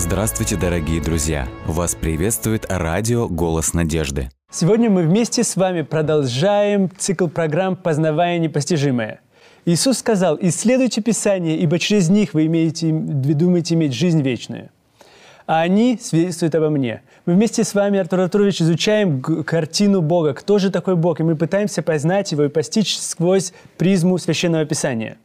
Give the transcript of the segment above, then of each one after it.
Здравствуйте, дорогие друзья! Вас приветствует радио «Голос надежды». Сегодня мы вместе с вами продолжаем цикл программ «Познавая непостижимое». Иисус сказал, «Исследуйте Писание, ибо через них вы, имеете, вы думаете иметь жизнь вечную». А они свидетельствуют обо мне. Мы вместе с вами, Артур Артурович, изучаем картину Бога. Кто же такой Бог? И мы пытаемся познать его и постичь сквозь призму Священного Писания.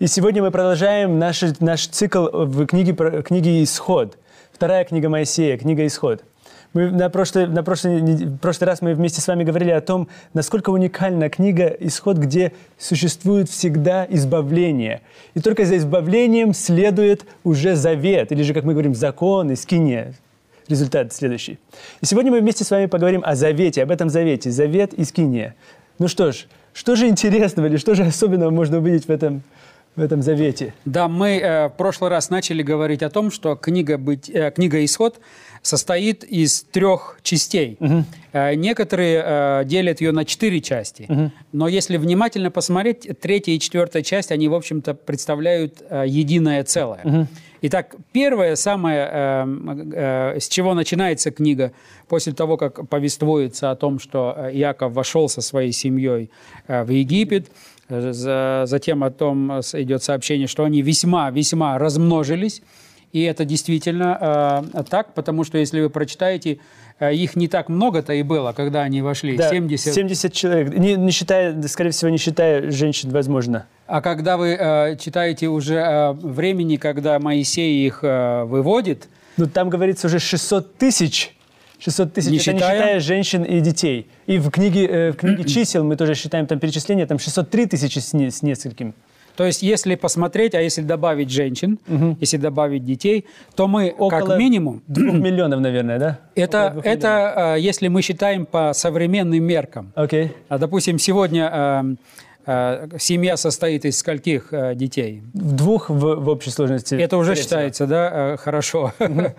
И сегодня мы продолжаем наш, наш цикл в книге, книге «Исход». Вторая книга Моисея, книга «Исход». Мы на прошлый, на прошлый, прошлый раз мы вместе с вами говорили о том, насколько уникальна книга «Исход», где существует всегда избавление. И только за избавлением следует уже завет, или же, как мы говорим, закон и скиния. Результат следующий. И сегодня мы вместе с вами поговорим о завете, об этом завете. Завет и скиния. Ну что ж, что же интересного или что же особенного можно увидеть в этом в этом завете. Да, мы э, в прошлый раз начали говорить о том, что книга, быть, э, книга «Исход» состоит из трех частей. Угу. Э, некоторые э, делят ее на четыре части. Угу. Но если внимательно посмотреть, третья и четвертая часть, они, в общем-то, представляют э, единое целое. Угу. Итак, первое, самое, э, э, с чего начинается книга, после того, как повествуется о том, что э, Яков вошел со своей семьей э, в Египет, Затем о том идет сообщение, что они весьма-весьма размножились. И это действительно э, так, потому что если вы прочитаете, э, их не так много-то и было, когда они вошли. Да, 70... 70 человек, не, не считая, скорее всего, не считая женщин, возможно. А когда вы э, читаете уже э, времени, когда Моисей их э, выводит... Ну, там говорится уже 600 тысяч 600 тысяч, не это считая? не считая женщин и детей. И в книге, э, в книге чисел мы тоже считаем там перечисления, там 603 тысячи с, не, с нескольким. То есть, если посмотреть, а если добавить женщин, угу. если добавить детей, то мы Около как минимум... двух миллионов, наверное, да? Это, это э, если мы считаем по современным меркам. Okay. А, допустим, сегодня э, семья состоит из скольких детей? В двух в, в общей сложности. Это уже считается, да, хорошо. Угу.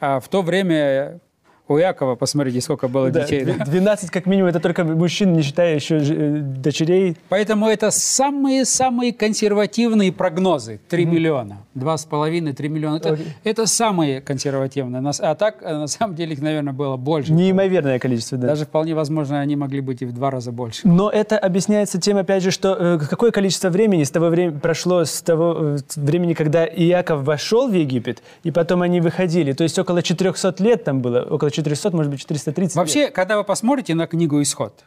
А в то время у Якова, посмотрите, сколько было да, детей. 12 как минимум, это только мужчин, не считая еще э, дочерей. Поэтому это самые-самые консервативные прогнозы. 3 mm-hmm. миллиона, 2,5-3 миллиона. Это, okay. это самые консервативные. А так, э, на самом деле, их, наверное, было больше. Неимоверное количество, да. Даже вполне возможно, они могли быть и в два раза больше. Но это объясняется тем, опять же, что э, какое количество времени с того времени прошло, с того времени, когда Иаков вошел в Египет, и потом они выходили. То есть около 400 лет там было, около 400, может быть, 430 Вообще, лет. когда вы посмотрите на книгу «Исход»,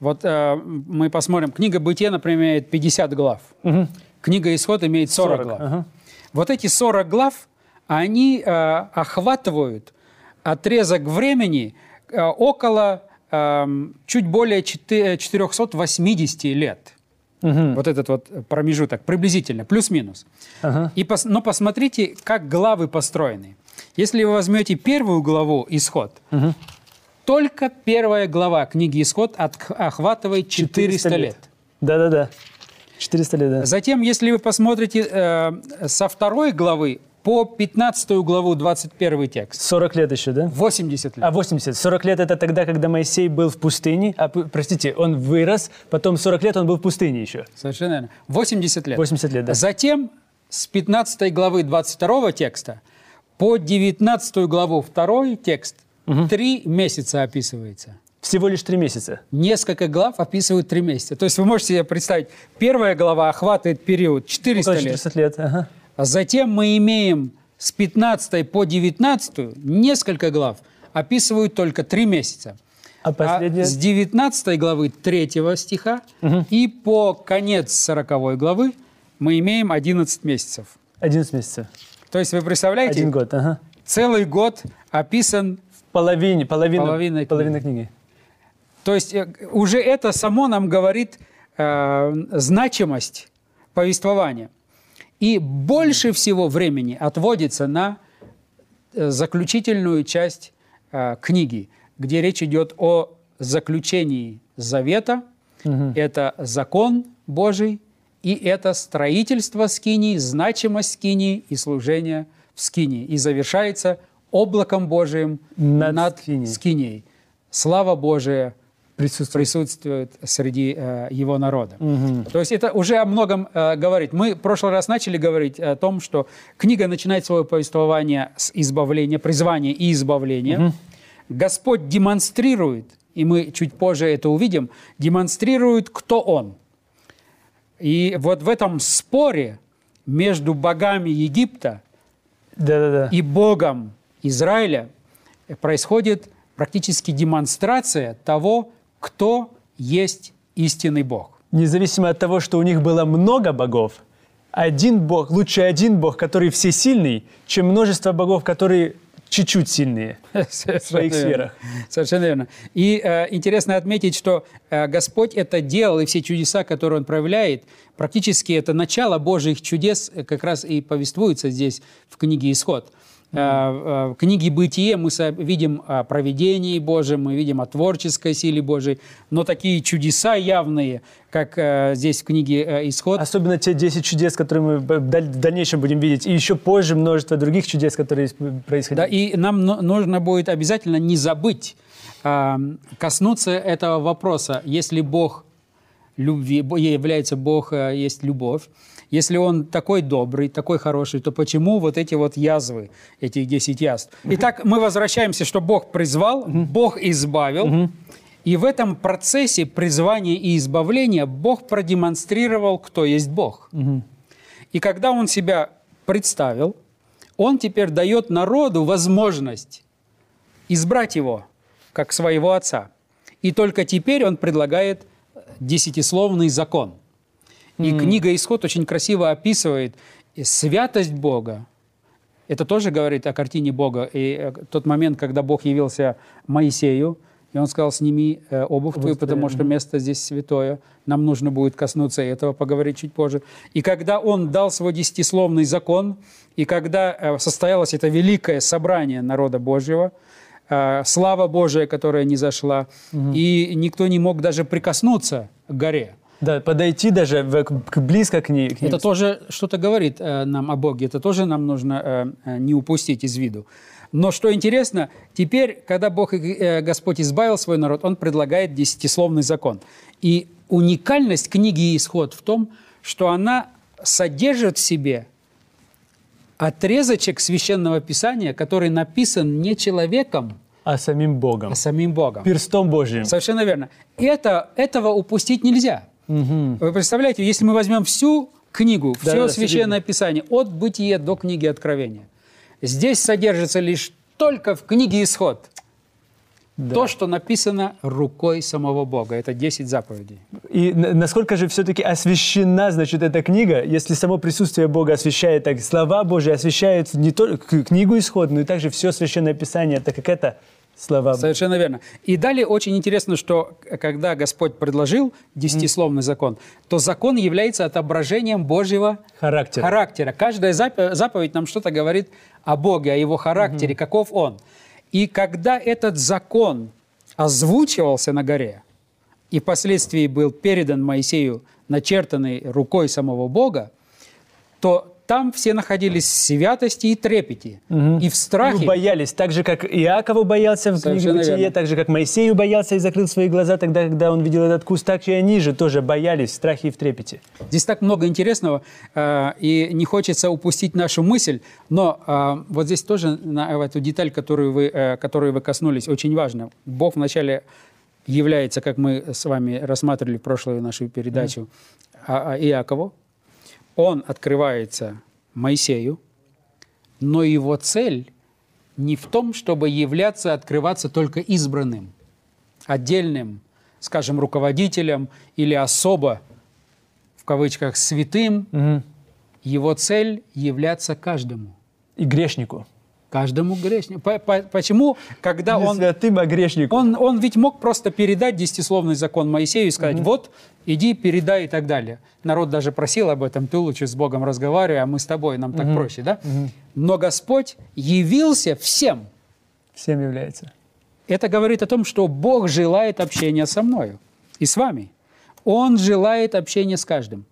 вот э, мы посмотрим, книга «Бытие», например, имеет 50 глав. Угу. Книга «Исход» имеет 40, 40 глав. Ага. Вот эти 40 глав, они э, охватывают отрезок времени э, около э, чуть более 480 лет. Угу. Вот этот вот промежуток, приблизительно, плюс-минус. Ага. И пос, но посмотрите, как главы построены. Если вы возьмете первую главу «Исход», угу. только первая глава книги «Исход» охватывает 400, 400 лет. Да-да-да. 400 лет, да. Затем, если вы посмотрите э, со второй главы по 15 главу 21 текст. 40 лет еще, да? 80 лет. А, 80. 40 лет – это тогда, когда Моисей был в пустыне. А, простите, он вырос, потом 40 лет он был в пустыне еще. Совершенно верно. 80 лет. 80 лет, да. Затем с 15 главы 22 текста по 19 главу второй текст угу. три месяца описывается. Всего лишь три месяца? Несколько глав описывают три месяца. То есть вы можете себе представить, первая глава охватывает период 400 Около 400 лет. лет ага. А затем мы имеем с 15 по 19 несколько глав описывают только три месяца. А, последняя... а с 19 главы 3 стиха угу. и по конец 40 главы мы имеем 11 месяцев. 11 месяцев. То есть вы представляете? Один год, ага. Целый год описан в половине, половина, половина, книги. половина книги. То есть э, уже это само нам говорит э, значимость повествования. И больше всего времени отводится на э, заключительную часть э, книги, где речь идет о заключении завета. Угу. Это закон Божий, и это строительство скинии, значимость скинии и служение в скинии. И завершается облаком Божиим над, над скинией. Слава Божия Присутствует. присутствует среди э, его народа. То есть это уже о многом э, говорит. Мы в прошлый раз начали говорить о том, что книга начинает свое повествование с избавления, призвания и избавления. Господь демонстрирует, и мы чуть позже это увидим, демонстрирует, кто Он. И вот в этом споре между богами Египта Да-да-да. и Богом Израиля происходит практически демонстрация того, кто есть истинный Бог. Независимо от того, что у них было много богов, один бог, лучше один бог, который всесильный, чем множество богов, которые чуть-чуть сильнее в своих сферах. Совершенно верно. И э, интересно отметить, что э, Господь это делал, и все чудеса, которые Он проявляет, практически это начало Божьих чудес э, как раз и повествуется здесь в книге «Исход». Э, э, В книге «Бытие» мы видим о провидении Божьем, мы видим о творческой силе Божьей, но такие чудеса явные, как э, здесь в книге «Исход», Особенно те 10 чудес, которые мы в даль- в дальнейшем будем видеть, и еще позже множество других чудес, которые Да, происходили. и нам нужно будет обязательно не забыть коснуться этого вопроса. Если Бог любви, является Бог, есть любовь, если Он такой добрый, такой хороший, то почему вот эти вот язвы, этих 10 язв? Итак, мы возвращаемся, что Бог призвал, Бог избавил, и в этом процессе призвания и избавления Бог продемонстрировал, кто есть Бог. И когда Он себя представил, Он теперь дает народу возможность избрать Его как своего Отца. И только теперь Он предлагает десятисловный закон. И книга «Исход» очень красиво описывает святость Бога. Это тоже говорит о картине Бога. И э, тот момент, когда Бог явился Моисею, и он сказал, сними э, обувь твою, потому что место здесь святое. Нам нужно будет коснуться этого, поговорить чуть позже. И когда он дал свой десятисловный закон, и когда э, состоялось это великое собрание народа Божьего, э, слава Божия, которая не зашла, и никто не мог даже прикоснуться к горе. Да, подойти даже в- к- близко к ней. к ним. Это тоже что-то говорит э, нам о Боге, это тоже нам нужно э, э, не упустить из виду. Но что интересно, теперь, когда Бог, э, Господь избавил свой народ, Он предлагает десятисловный закон. И уникальность книги «Исход» в том, что она содержит в себе отрезочек Священного Писания, который написан не человеком, А самим Богом. а самим Богом. Перстом Божьим. Совершенно верно. Это, этого упустить нельзя. Вы представляете, если мы возьмем всю книгу, все Да-да, священное писание, от бытия до книги Откровения, здесь содержится лишь только в книге Исход то, что написано рукой самого Бога. Это 10 заповедей. И насколько же все-таки освящена, значит, эта книга, если само присутствие Бога освещает, так слова Божьи освещают не только книгу Исход, но и также все Священное Писание, так как это слова Совершенно верно. И далее очень интересно, что когда Господь предложил десятисловный закон, то закон является отображением Божьего характера. характера. Каждая зап- заповедь нам что-то говорит о Боге, о Его характере, каков Он. И когда этот закон озвучивался на горе и впоследствии был передан Моисею, начертанный рукой самого Бога, то там все находились в святости и трепете, и в страхе. Ну, боялись, так же, как Иакову боялся в книге Бытие, верно. так же, как Моисею боялся и закрыл свои глаза тогда, когда он видел этот куст, так и они же тоже боялись в страхе и в трепете. Здесь так много интересного, э, и не хочется упустить нашу мысль, но э, вот здесь тоже на эту деталь, которую вы, э, которую вы коснулись, очень важно. Бог вначале является, как мы с вами рассматривали в прошлую нашу передачу, а- а Иакову. Он открывается Моисею, но его цель не в том, чтобы являться, открываться только избранным, отдельным, скажем, руководителем или особо, в кавычках, святым. Его цель являться каждому. И грешнику. Каждому грешнику. По- по- Почему, когда Не он... святым, а грешнику. Он, он ведь мог просто передать десятисловный закон Моисею и сказать, вот, иди, передай и так далее. Народ даже просил об этом, ты лучше с Богом разговаривай, а мы с тобой, нам так проще, да? Но Господь явился всем. Всем является. Это говорит о том, что Бог желает общения со мною и с вами. Он желает общения с каждым.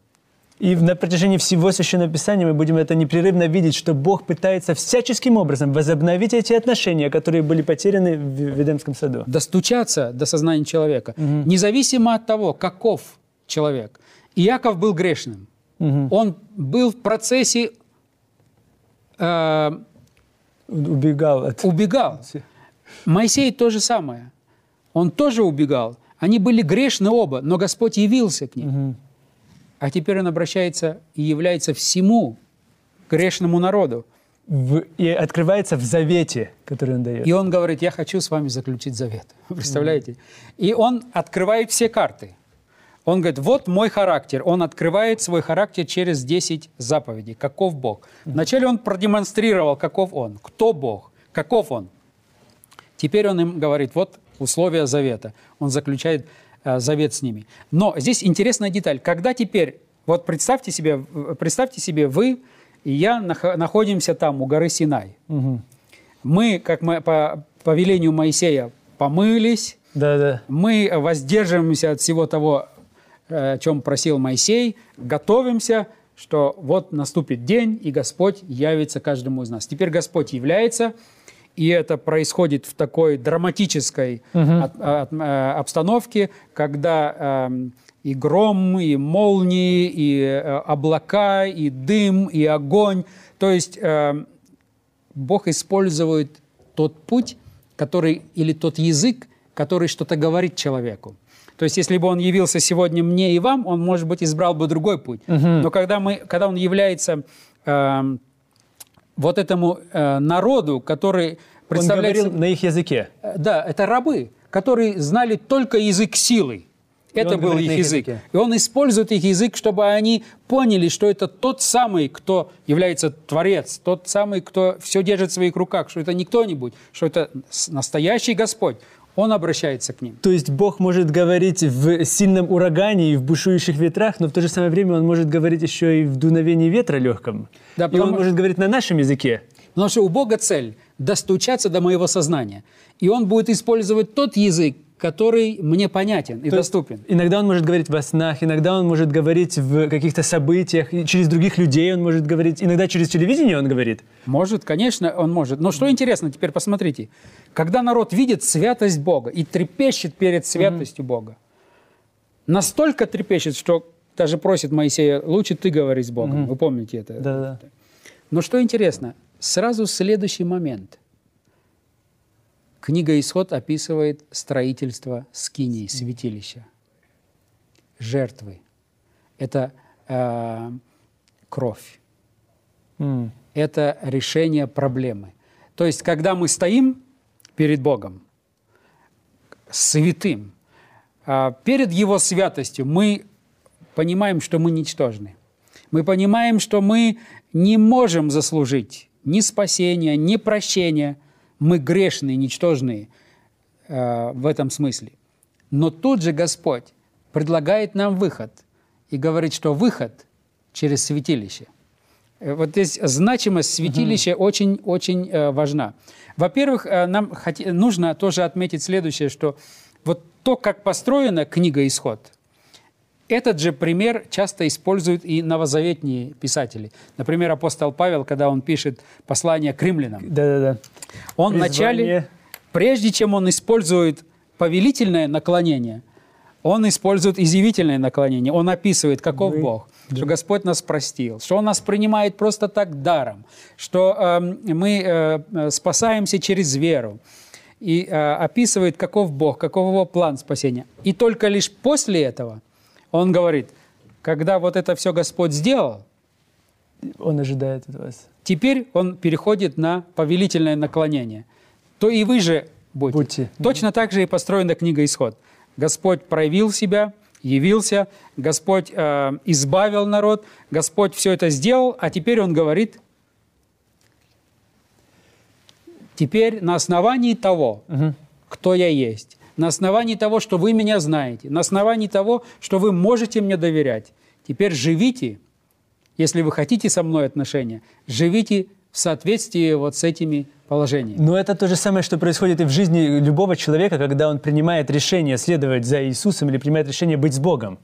И на протяжении всего Священного Писания мы будем это непрерывно видеть, что Бог пытается всяческим образом возобновить эти отношения, которые были потеряны в Эдемском саду. Достучаться до сознания человека, независимо от того, каков человек. Иаков был грешным. Он был в процессе, э, Убегал от... убегал. Моисей то же самое. Он тоже убегал. Они были грешны оба, но Господь явился к ним. А теперь он обращается и является всему грешному народу. в- и открывается в завете, который он дает. И он говорит, я хочу с вами заключить завет. Представляете? И он открывает все карты. Он говорит, вот мой характер. Он открывает свой характер через 10 заповедей. Каков Бог? Вначале он продемонстрировал, каков он, кто Бог, каков он. Теперь он им говорит, вот условия завета. Он заключает завет с ними. Но здесь интересная деталь. Когда теперь, вот представьте себе, представьте себе вы и я нах- находимся там, у горы Синай. Мы, как мы по, по велению Моисея, помылись, Да-да. мы воздерживаемся от всего того, э, о чем просил Моисей, готовимся, что вот наступит день, и Господь явится каждому из нас. Теперь Господь является, и это происходит в такой драматической от- от- э, обстановке, когда эм, и гром, и молнии, и э, облака, и дым, и огонь. То есть эм, Бог использует тот путь, который, или тот язык, который что-то говорит человеку. То есть, если бы он явился сегодня мне и вам, он, может быть, избрал бы другой путь. Но когда, мы, когда он является эм, вот этому э, народу, который Он представляется... говорил на их языке. Э, Да, это рабы, которые знали только язык силы. Это он был их язык. языке. И он использует их язык, чтобы они поняли, что это тот самый, кто является Творец, тот самый, кто все держит в своих руках, что это не кто-нибудь, что это настоящий Господь. Он обращается к ним. То есть Бог может говорить в сильном урагане и в бушующих ветрах, но в то же самое время Он может говорить еще и в дуновении ветра легком. Да, и Он потому- может говорить на нашем языке. Потому что у Бога цель – достучаться до моего сознания. И Он будет использовать тот язык, который мне понятен и То доступен. Иногда Он может говорить во снах, иногда Он может говорить в каких-то событиях, и через других людей Он может говорить, иногда через телевидение Он говорит. Может, конечно, он может. Но что интересно, теперь посмотрите. Когда народ видит святость Бога и трепещет перед святостью Бога, настолько трепещет, что даже просит Моисея, лучше ты говори с Богом. Вы помните это? Да-да. Но что интересно, сразу следующий момент. Книга «Исход» описывает строительство скинии, святилища, жертвы. Это э, кровь М. это решение проблемы. То есть, когда мы стоим перед Богом, святым, а, перед Его святостью, мы понимаем, что мы ничтожны. Мы понимаем, что мы не можем заслужить ни спасения, ни прощения. Мы грешные, ничтожные э, в этом смысле. Но тут же Господь предлагает нам выход и говорит, что выход через святилище. Э, Вот здесь значимость святилища очень-очень э, важна. Во-первых, э, нам нужно тоже отметить следующее, что вот то, как построена книга «Исход», этот же пример часто используют и новозаветные писатели. Например, апостол Павел, когда он пишет послание к римлянам, Да-да-да. он Призвание. вначале, прежде чем он использует повелительное наклонение, он использует изъявительное наклонение. Он описывает, каков Вы- Бог, что Господь нас простил, что Он нас принимает просто так даром, что эм, мы э, э, спасаемся через веру. И э, описывает, каков Бог, каков его план спасения. И только лишь после этого он говорит, когда вот это все Господь сделал, Он ожидает от вас. Теперь он переходит на повелительное наклонение. То и вы же будьте. Будьте. Точно так же и построена книга «Исход». Господь проявил себя, явился, Господь э, избавил народ, Господь все это сделал, а теперь Он говорит, теперь на основании того, кто я есть, на основании того, что вы меня знаете, на основании того, что вы можете мне доверять, теперь живите, если вы хотите со мной отношения, живите в соответствии вот с этими положениями. Но это то же самое, что происходит и в жизни любого человека, когда он принимает решение следовать за Иисусом или принимает решение быть с Богом.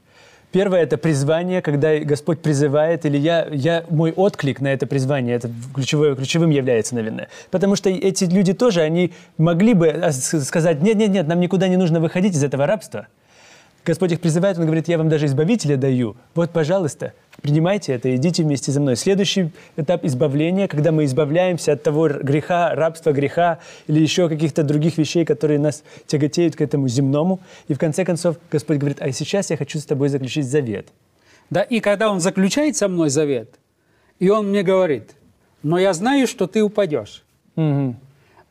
Первое – это призвание, когда Господь призывает, или я, я, мой отклик на это призвание, это ключевое, ключевым является, наверное. Потому что эти люди тоже, они могли бы э, сказать, нет-нет-нет, нам никуда не нужно выходить из этого рабства. Господь их призывает, Он говорит, я вам даже избавителя даю. Вот, пожалуйста, принимайте это, идите вместе за мной. Следующий этап избавления, когда мы избавляемся от того греха, рабства греха или еще каких-то других вещей, которые нас тяготеют к этому земному. И в конце концов Господь говорит, а сейчас я хочу с тобой заключить завет. Да, и когда Он заключает со мной завет, и Он мне говорит, но я знаю, что ты упадешь. Угу.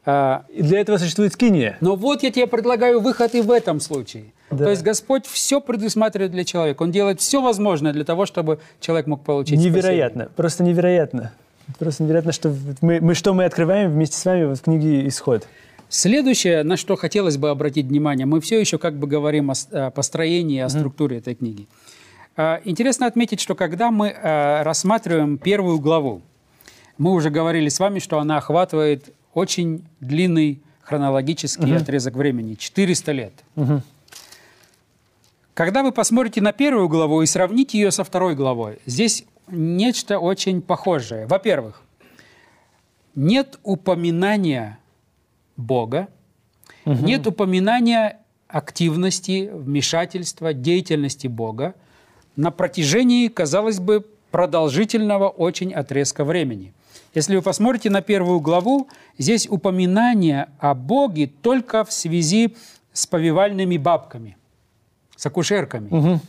А, и для этого существует скиния. Но вот я тебе предлагаю выход и в этом случае. Да. То есть Господь все предусматривает для человека. Он делает все возможное для того, чтобы человек мог получить Невероятно, спасение. просто невероятно. Просто невероятно, что мы, мы что мы открываем вместе с вами вот в книге «Исход». Следующее, на что хотелось бы обратить внимание, мы все еще как бы говорим о, построении, о структуре mm-hmm. этой книги. А, интересно отметить, что когда мы а, рассматриваем первую главу, мы уже говорили с вами, что она охватывает очень длинный хронологический угу. отрезок времени, 400 лет. Угу. Когда вы посмотрите на первую главу и сравните ее со второй главой, здесь нечто очень похожее. Во-первых, нет упоминания Бога, угу. нет упоминания активности, вмешательства, деятельности Бога на протяжении, казалось бы, продолжительного очень отрезка времени. Если вы посмотрите на первую главу, здесь упоминание о Боге только в связи с повивальными бабками – с акушерками. Угу.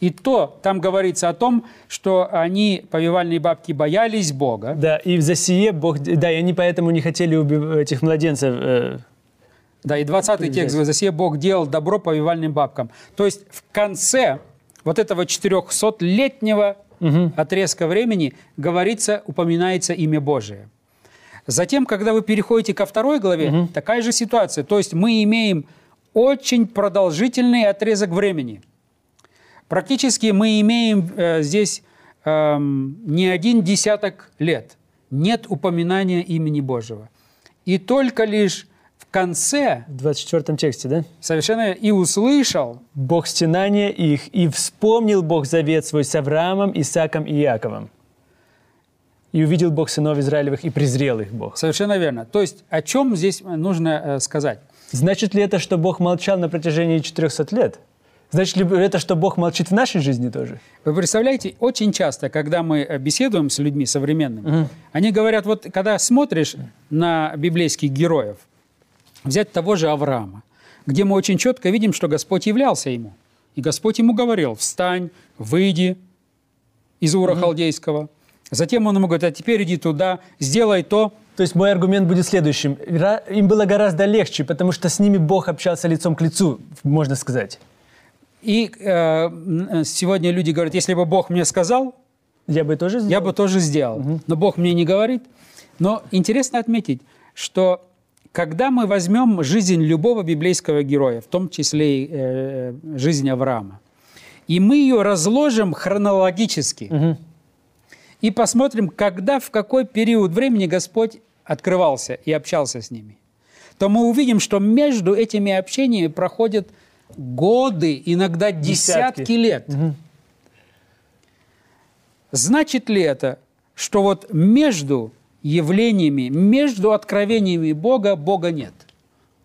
И то там говорится о том, что они, повивальные бабки, боялись Бога. Да, и за сие Бог... Да, и они поэтому не хотели убивать этих младенцев. Э, да, и 20 текст. «За сие Бог делал добро повивальным бабкам». То есть в конце вот этого 400-летнего угу. отрезка времени говорится, упоминается имя Божие. Затем, когда вы переходите ко второй главе, угу. такая же ситуация. То есть мы имеем очень продолжительный отрезок времени. Практически мы имеем э, здесь э, не один десяток лет. Нет упоминания имени Божьего. И только лишь в конце... В 24 тексте, да? Совершенно. «И услышал...» «Бог стенания их, и вспомнил Бог завет свой с Авраамом, Исааком и Яковом. И увидел Бог сынов Израилевых, и презрел их Бог». Совершенно верно. То есть о чем здесь нужно э, сказать? Значит ли это, что Бог молчал на протяжении 400 лет? Значит ли это, что Бог молчит в нашей жизни тоже? Вы представляете, очень часто, когда мы э, беседуем с людьми современными, угу. они говорят, вот когда смотришь на библейских героев, взять того же Авраама, где мы очень четко видим, что Господь являлся ему. И Господь ему говорил, встань, выйди из Ура угу. Халдейского. Затем он ему говорит, а теперь иди туда, сделай то, то есть мой аргумент будет следующим. Им было гораздо легче, потому что с ними Бог общался лицом к лицу, можно сказать. И э, сегодня люди говорят, если бы Бог мне сказал, я бы тоже сделал. Я бы тоже сделал. Угу. Но Бог мне не говорит. Но интересно отметить, что когда мы возьмем жизнь любого библейского героя, в том числе и э, жизнь Авраама, и мы ее разложим хронологически, угу и посмотрим, когда, в какой период времени Господь открывался и общался с ними, то мы увидим, что между этими общениями проходят годы, иногда десятки, десятки лет. Угу. Значит ли это, что вот между явлениями, между откровениями Бога, Бога нет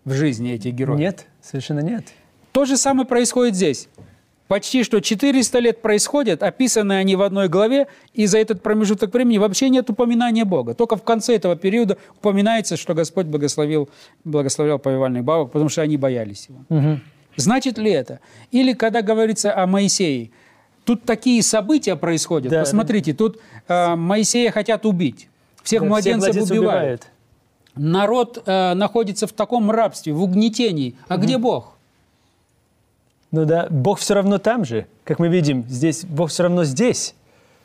в жизни этих героев? Нет, совершенно нет. То же самое происходит здесь почти что 400 лет происходят, описаны они в одной главе, и за этот промежуток времени вообще нет упоминания Бога. Только в конце этого периода упоминается, что Господь благословил, благословлял повивальных бабок, потому что они боялись его. Угу. Значит ли это? Или когда говорится о Моисее, тут такие события происходят. Да, Посмотрите, тут э, Моисея хотят убить. Всех да, младенцев всех убивают. убивают. Народ э, находится в таком рабстве, в угнетении. А угу. где Бог? Ну да, Бог все равно там же, как мы видим. Здесь Бог все равно здесь.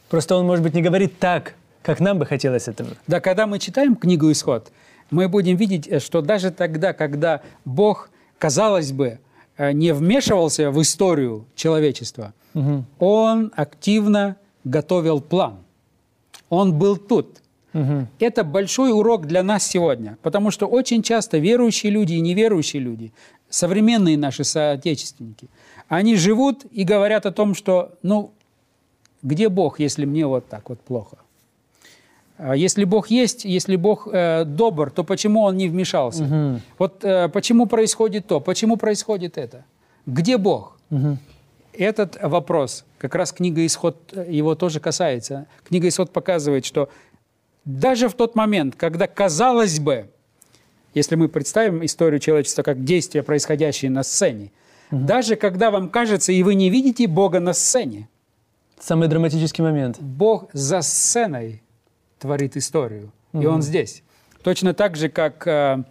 Просто Он, может быть, не говорит так, как нам бы хотелось этого. Да, когда мы читаем книгу «Исход», мы будем видеть, э, что даже тогда, когда Бог, казалось бы, э, не вмешивался в историю человечества, угу. Он активно готовил план. Он был тут. Угу. Это большой урок для нас сегодня, потому что очень часто верующие люди и неверующие люди современные наши соотечественники, Они живут и говорят о том, что, ну, где Бог, если мне вот так вот плохо? А Если Бог есть, если Бог э, добр, то почему Он не вмешался? Вот э, почему происходит то, почему происходит это? Где Бог? Этот вопрос, как раз книга «Исход» э, его тоже касается. Книга «Исход» показывает, что даже в тот момент, когда, казалось бы, если мы представим историю человечества как действие, происходящее на сцене, даже когда вам кажется, и вы не видите Бога на сцене, Самый драматический момент. Бог за сценой творит историю, и Он здесь. Точно так же, как э,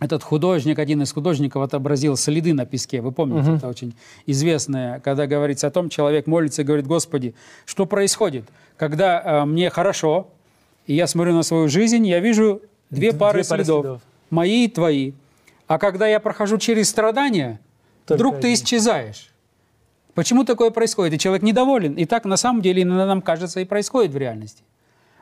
этот художник, один из художников отобразил следы на песке. Вы помните, это очень известное, когда говорится о том, человек молится и говорит, Господи, что происходит? Когда э, мне хорошо, и я смотрю на свою жизнь, я вижу две Д- пары две пары следов, следов. Мои и твои. А когда я прохожу через страдания, Только вдруг ты один. исчезаешь. Почему такое происходит? И человек недоволен. И так на самом деле иногда нам кажется и происходит в реальности.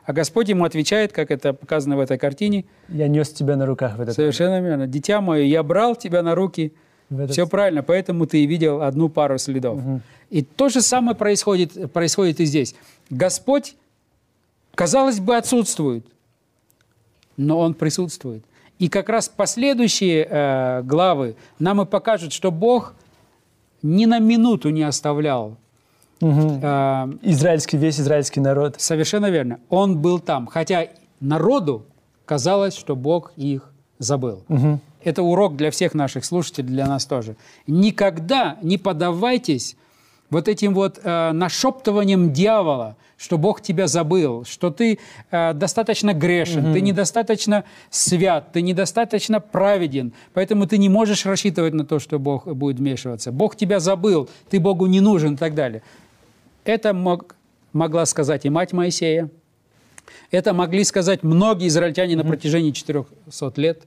А Господь ему отвечает, как это показано в этой картине, Я нес тебя на руках в этот совершенно верно. «Дитя мое, я брал тебя на руки». Этот- Все правильно, поэтому ты и видел одну пару следов. И то же самое происходит, происходит и здесь. Господь, казалось бы, отсутствует, но Он присутствует. И как раз последующие э, главы нам и покажут, что Бог ни на минуту не оставлял Мгм. э, Израильский, весь израильский народ. Совершенно верно. Он был там. Хотя народу казалось, что Бог их забыл. Это урок для всех наших слушателей, для нас тоже. Никогда не поддавайтесь вот этим вот э, нашептыванием дьявола, что Бог тебя забыл, что ты э, достаточно грешен, ты недостаточно свят, ты недостаточно праведен, поэтому ты не можешь рассчитывать на то, что Бог будет вмешиваться. Бог тебя забыл, ты Богу не нужен и так далее. Это мог, могла сказать и мать Моисея. Это могли сказать многие израильтяне на протяжении 400 лет.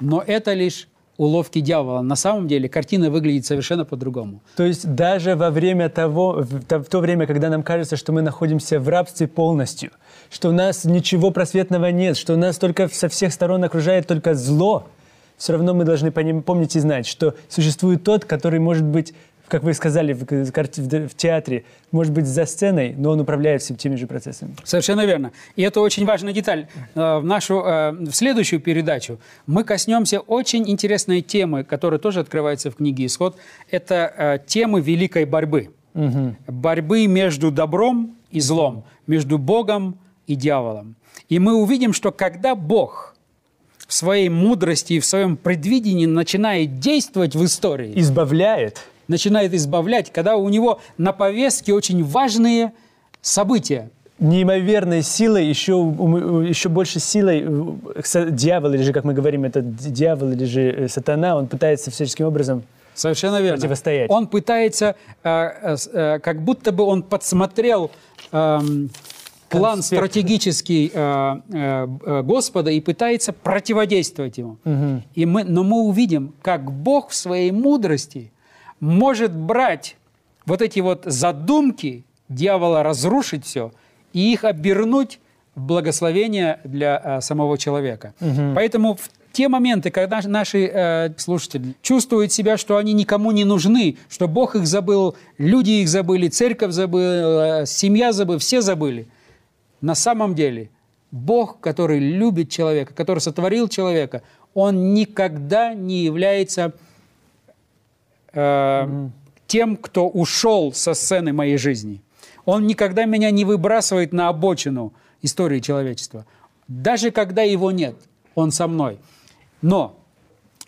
Но это лишь уловки дьявола. На самом деле картина выглядит совершенно по-другому. То есть даже во время того, в то, время, когда нам кажется, что мы находимся в рабстве полностью, что у нас ничего просветного нет, что нас только со всех сторон окружает только зло, все равно мы должны помнить и знать, что существует тот, который может быть, как вы сказали в, театре, может быть за сценой, но он управляет всеми теми же процессами. Совершенно верно. И это очень важная деталь. Э, В нашу э, в следующую передачу мы коснемся очень интересной темы, которая тоже открывается в книге «Исход». Это э, темы великой борьбы. Борьбы между добром и злом, между Богом и дьяволом. И мы увидим, что когда Бог в своей мудрости и в своем предвидении начинает действовать в истории, Избавляет. Начинает избавлять, когда у него на повестке очень важные события, неимоверной силой, еще, еще больше силой э, дьявол, или же, как мы говорим, это дьявол, или же э, сатана, он пытается всяческим образом Совершенно верно. Противостоять. Он пытается, э, как будто бы он подсмотрел эм, план Конспект. стратегический э, э, Господа и пытается противодействовать ему. И мы, но мы увидим, как Бог в своей мудрости может брать вот эти вот задумки дьявола разрушить все и их обернуть в благословение для э, самого человека. Поэтому в те моменты, когда наши э, слушатели чувствуют себя, что они никому не нужны, что Бог их забыл, люди их забыли, церковь забыла, семья забыла, все забыли. На самом деле Бог, который любит человека, который сотворил человека, он никогда не является э, тем, кто ушел со сцены моей жизни. Он никогда меня не выбрасывает на обочину истории человечества. Даже когда его нет, он со мной. Но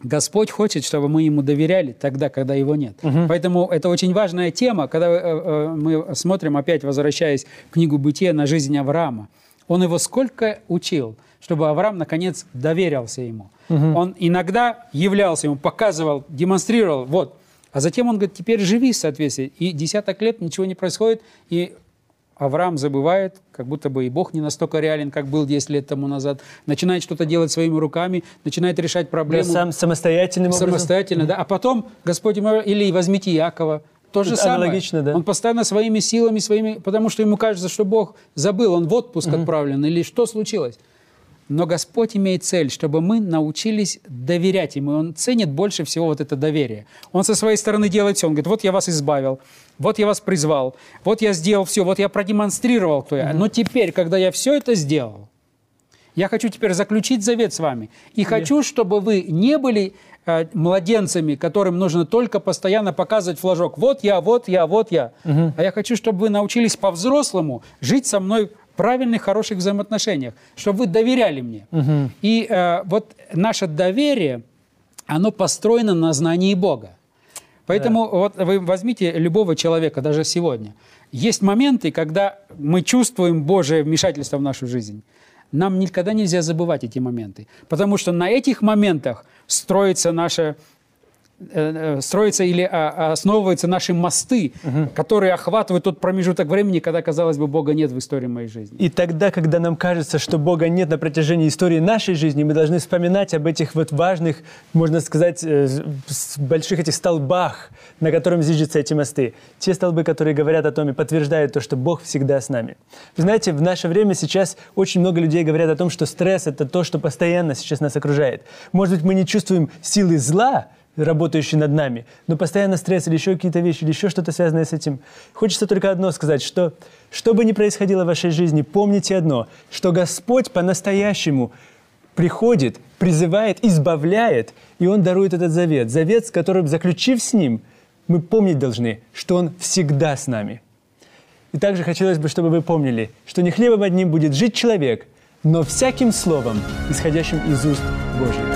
Господь хочет, чтобы мы ему доверяли тогда, когда его нет. Поэтому это очень важная тема, когда э, э, мы смотрим, опять возвращаясь в книгу «Бытия» на жизнь Авраама. Он его сколько учил, чтобы Авраам, наконец, доверился ему. Он иногда являлся ему, показывал, демонстрировал, вот. А затем он говорит, теперь живи в соответствии. И десяток лет ничего не происходит, и Авраам забывает, как будто бы и Бог не настолько реален, как был 10 лет тому назад. Начинает что-то делать своими руками, начинает решать Да, проблему сам, самостоятельным образом. самостоятельно. Да? А потом Господь ему или возьмите Якова. То же Это самое. аналогично, да. Он постоянно своими силами, своими, потому что ему кажется, что Бог забыл, он в отпуск отправлен, или что случилось. Но Господь имеет цель, чтобы мы научились доверять Ему. Он ценит больше всего вот это доверие. Он со своей стороны делает все. Он говорит, вот я вас избавил, вот я вас призвал, вот я сделал все, вот я продемонстрировал, кто я. Но теперь, когда я все это сделал, я хочу теперь заключить завет с вами. И хочу, чтобы вы не были э, младенцами, которым нужно только постоянно показывать флажок. Вот я, вот я, вот я. А я хочу, чтобы вы научились по-взрослому жить со мной правильных, хороших взаимоотношениях, чтобы вы доверяли мне. И э, вот наше доверие, оно построено на знании Бога. Поэтому вот вы возьмите любого человека, даже сегодня. Есть моменты, когда мы чувствуем Божие вмешательство в нашу жизнь. Нам никогда нельзя забывать эти моменты, потому что на этих моментах строится наша э, строятся или а, основываются наши мосты, которые охватывают тот промежуток времени, когда, казалось бы, Бога нет в истории моей жизни. И тогда, когда нам кажется, что Бога нет на протяжении истории нашей жизни, мы должны вспоминать об этих вот важных, можно сказать, э, больших этих столбах, на котором зиждятся эти мосты. Те столбы, которые говорят о том и подтверждают то, что Бог всегда с нами. Вы знаете, в наше время сейчас очень много людей говорят о том, что стресс – это то, что постоянно сейчас нас окружает. Может быть, мы не чувствуем силы зла, работающий над нами, но постоянно стресс или еще какие-то вещи, или еще что-то связанное с этим. Хочется только одно сказать, что что бы ни происходило в вашей жизни, помните одно, что Господь по-настоящему приходит, призывает, избавляет, и Он дарует этот завет. Завет, с которым, заключив с Ним, мы помнить должны, что Он всегда с нами. И также хотелось бы, чтобы вы помнили, что не хлебом одним будет жить человек, но всяким словом, исходящим из уст Божьих.